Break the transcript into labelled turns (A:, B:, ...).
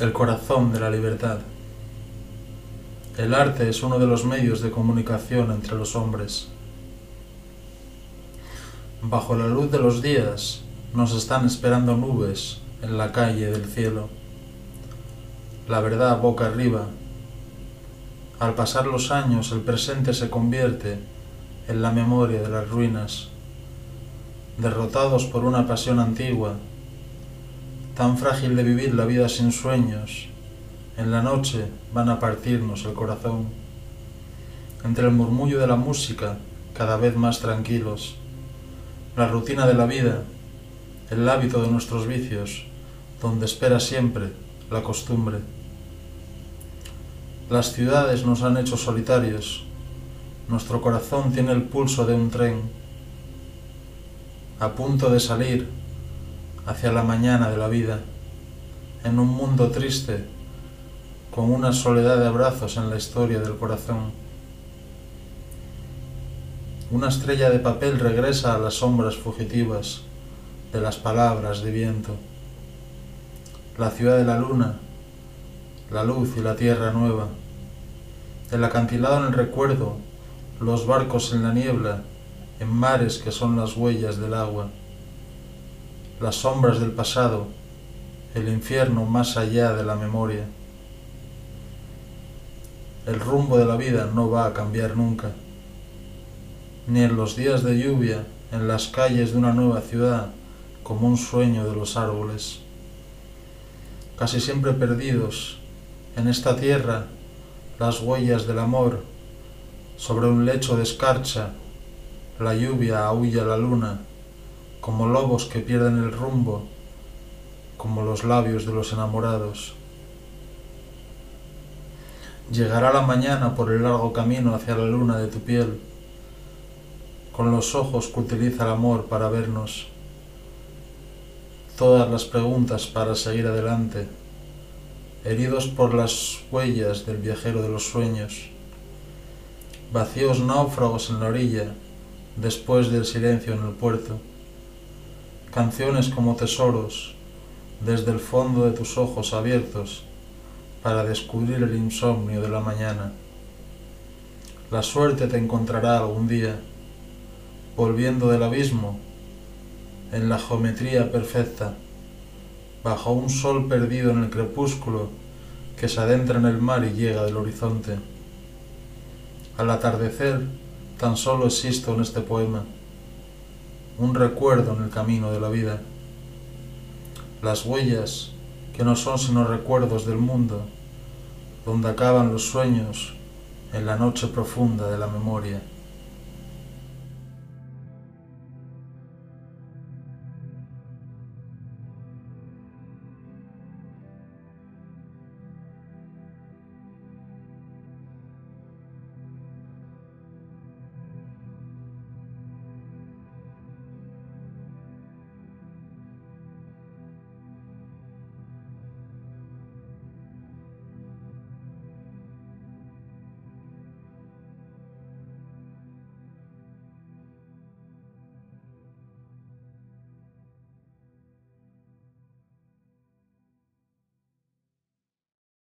A: el corazón de la libertad. El arte es uno de los medios de comunicación entre los hombres. Bajo la luz de los días nos están esperando nubes en la calle del cielo. La verdad boca arriba. Al pasar los años el presente se convierte en la memoria de las ruinas. Derrotados por una pasión antigua, tan frágil de vivir la vida sin sueños, en la noche van a partirnos el corazón. Entre el murmullo de la música, cada vez más tranquilos, la rutina de la vida, el hábito de nuestros vicios, donde espera siempre la costumbre. Las ciudades nos han hecho solitarios, nuestro corazón tiene el pulso de un tren, a punto de salir hacia la mañana de la vida, en un mundo triste, con una soledad de abrazos en la historia del corazón. Una estrella de papel regresa a las sombras fugitivas de las palabras de viento. La ciudad de la luna, la luz y la tierra nueva. El acantilado en el recuerdo, los barcos en la niebla, en mares que son las huellas del agua las sombras del pasado, el infierno más allá de la memoria. El rumbo de la vida no va a cambiar nunca, ni en los días de lluvia, en las calles de una nueva ciudad, como un sueño de los árboles. Casi siempre perdidos en esta tierra, las huellas del amor, sobre un lecho de escarcha, la lluvia aúlla la luna, como lobos que pierden el rumbo, como los labios de los enamorados. Llegará la mañana por el largo camino hacia la luna de tu piel, con los ojos que utiliza el amor para vernos, todas las preguntas para seguir adelante, heridos por las huellas del viajero de los sueños, vacíos náufragos en la orilla, después del silencio en el puerto canciones como tesoros desde el fondo de tus ojos abiertos para descubrir el insomnio de la mañana. La suerte te encontrará algún día, volviendo del abismo en la geometría perfecta, bajo un sol perdido en el crepúsculo que se adentra en el mar y llega del horizonte. Al atardecer tan solo existo en este poema un recuerdo en el camino de la vida. Las huellas que no son sino recuerdos del mundo, donde acaban los sueños en la noche profunda de la memoria.